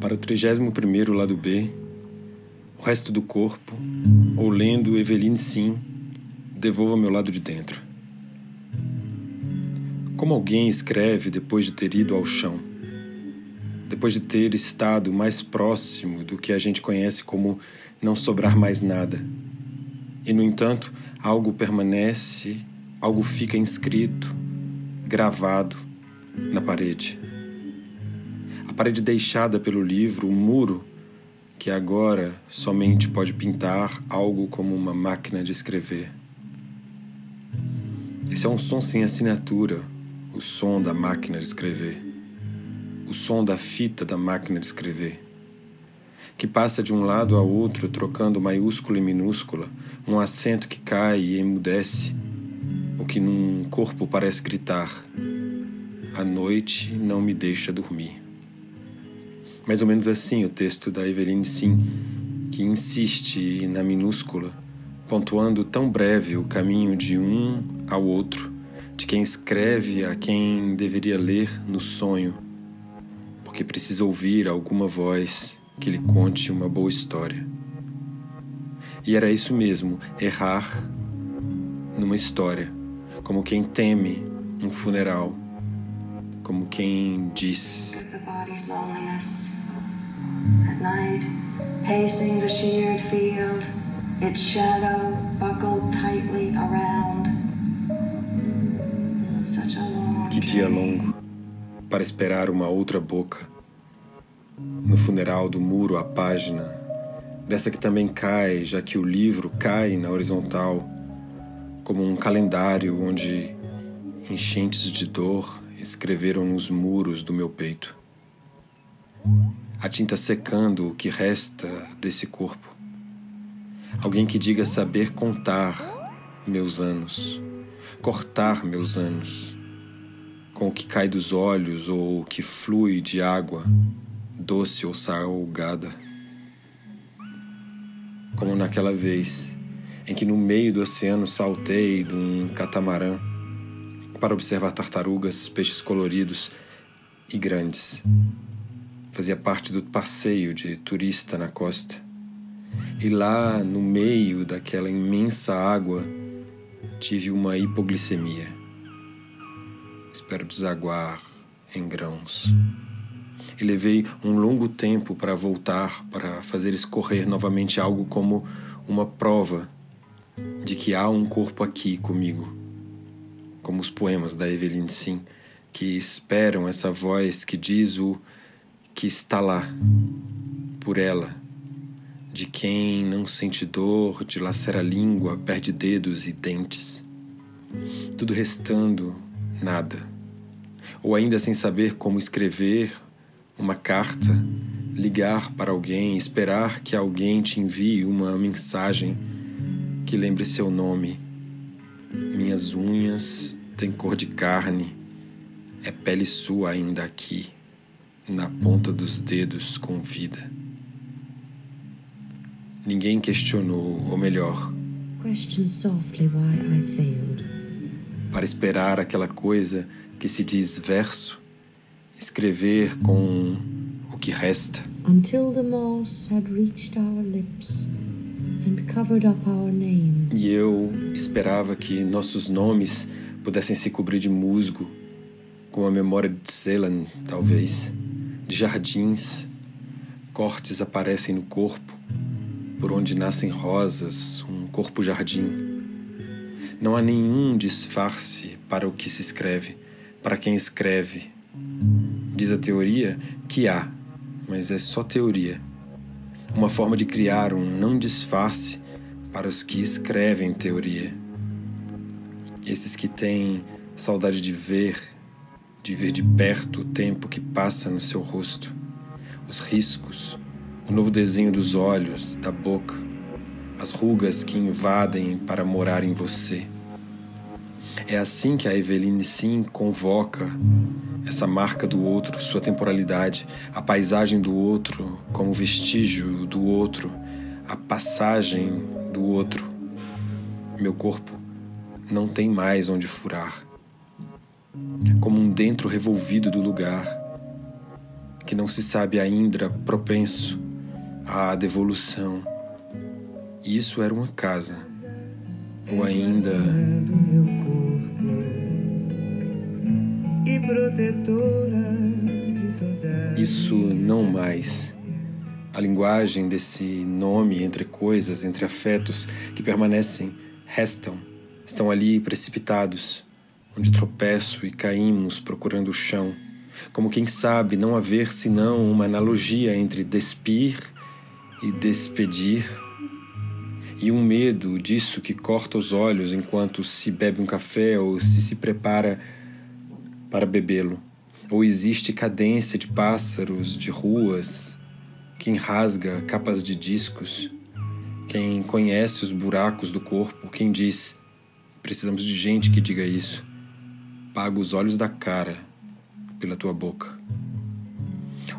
Para o 31 lado B, o resto do corpo, ou lendo Eveline Sim, devolva meu lado de dentro. Como alguém escreve depois de ter ido ao chão, depois de ter estado mais próximo do que a gente conhece como não sobrar mais nada. E, no entanto, algo permanece, algo fica inscrito, gravado na parede. A parede deixada pelo livro, o muro que agora somente pode pintar algo como uma máquina de escrever. Esse é um som sem assinatura, o som da máquina de escrever, o som da fita da máquina de escrever, que passa de um lado ao outro trocando maiúscula e minúscula, um acento que cai e emudece, o que num corpo parece gritar: A noite não me deixa dormir. Mais ou menos assim o texto da Eveline Sim, que insiste na minúscula, pontuando tão breve o caminho de um ao outro, de quem escreve a quem deveria ler no sonho, porque precisa ouvir alguma voz que lhe conte uma boa história. E era isso mesmo, errar numa história, como quem teme um funeral, como quem diz at night, pacing the sheared field, its shadow buckled tightly around. Such a long Que dia longo para esperar uma outra boca. No funeral do muro a página, dessa que também cai, já que o livro cai na horizontal, como um calendário onde enchentes de dor escreveram nos muros do meu peito a tinta secando o que resta desse corpo. Alguém que diga saber contar meus anos, cortar meus anos, com o que cai dos olhos ou o que flui de água, doce ou salgada. Como naquela vez em que no meio do oceano saltei de um catamarã para observar tartarugas, peixes coloridos e grandes fazia parte do passeio de turista na costa. E lá, no meio daquela imensa água, tive uma hipoglicemia. Espero desaguar em grãos. E levei um longo tempo para voltar, para fazer escorrer novamente algo como uma prova de que há um corpo aqui comigo. Como os poemas da Evelyn Sim, que esperam essa voz que diz o que está lá por ela, de quem não sente dor, dilacera a língua, perde dedos e dentes, tudo restando nada, ou ainda sem saber como escrever uma carta, ligar para alguém, esperar que alguém te envie uma mensagem que lembre seu nome. Minhas unhas têm cor de carne, é pele sua ainda aqui na ponta dos dedos com vida. Ninguém questionou, ou melhor, para esperar aquela coisa que se diz verso, escrever com o que resta. E eu esperava que nossos nomes pudessem se cobrir de musgo, com a memória de Celan, talvez de jardins, cortes aparecem no corpo, por onde nascem rosas, um corpo-jardim. Não há nenhum disfarce para o que se escreve, para quem escreve. Diz a teoria que há, mas é só teoria. Uma forma de criar um não disfarce para os que escrevem teoria. Esses que têm saudade de ver, de ver de perto o tempo que passa no seu rosto, os riscos, o novo desenho dos olhos, da boca, as rugas que invadem para morar em você. É assim que a Eveline Sim convoca essa marca do outro, sua temporalidade, a paisagem do outro como vestígio do outro, a passagem do outro. Meu corpo não tem mais onde furar. Como um dentro revolvido do lugar, que não se sabe ainda propenso à devolução. Isso era uma casa, ou ainda. Isso não mais. A linguagem desse nome entre coisas, entre afetos que permanecem, restam, estão ali precipitados, onde tropeço e caímos procurando o chão, como quem sabe não haver senão uma analogia entre despir e despedir, e um medo disso que corta os olhos enquanto se bebe um café ou se se prepara para bebê-lo. Ou existe cadência de pássaros, de ruas, quem rasga capas de discos, quem conhece os buracos do corpo, quem diz: precisamos de gente que diga isso. Paga os olhos da cara pela tua boca.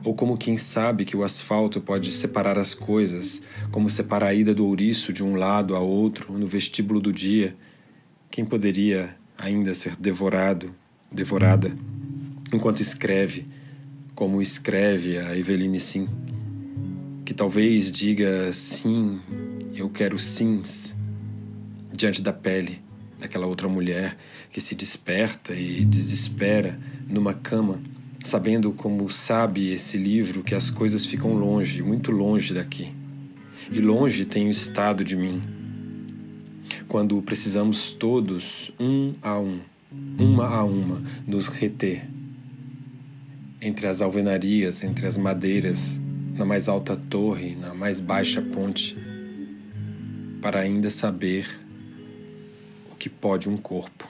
Ou como quem sabe que o asfalto pode separar as coisas, como separa a ida do ouriço de um lado a outro no vestíbulo do dia, quem poderia ainda ser devorado, devorada, enquanto escreve, como escreve a Eveline Sim, que talvez diga sim, eu quero sims, diante da pele daquela outra mulher que se desperta e desespera numa cama sabendo como sabe esse livro que as coisas ficam longe, muito longe daqui. E longe tem o estado de mim. Quando precisamos todos, um a um, uma a uma, nos reter. Entre as alvenarias, entre as madeiras, na mais alta torre, na mais baixa ponte, para ainda saber o que pode um corpo.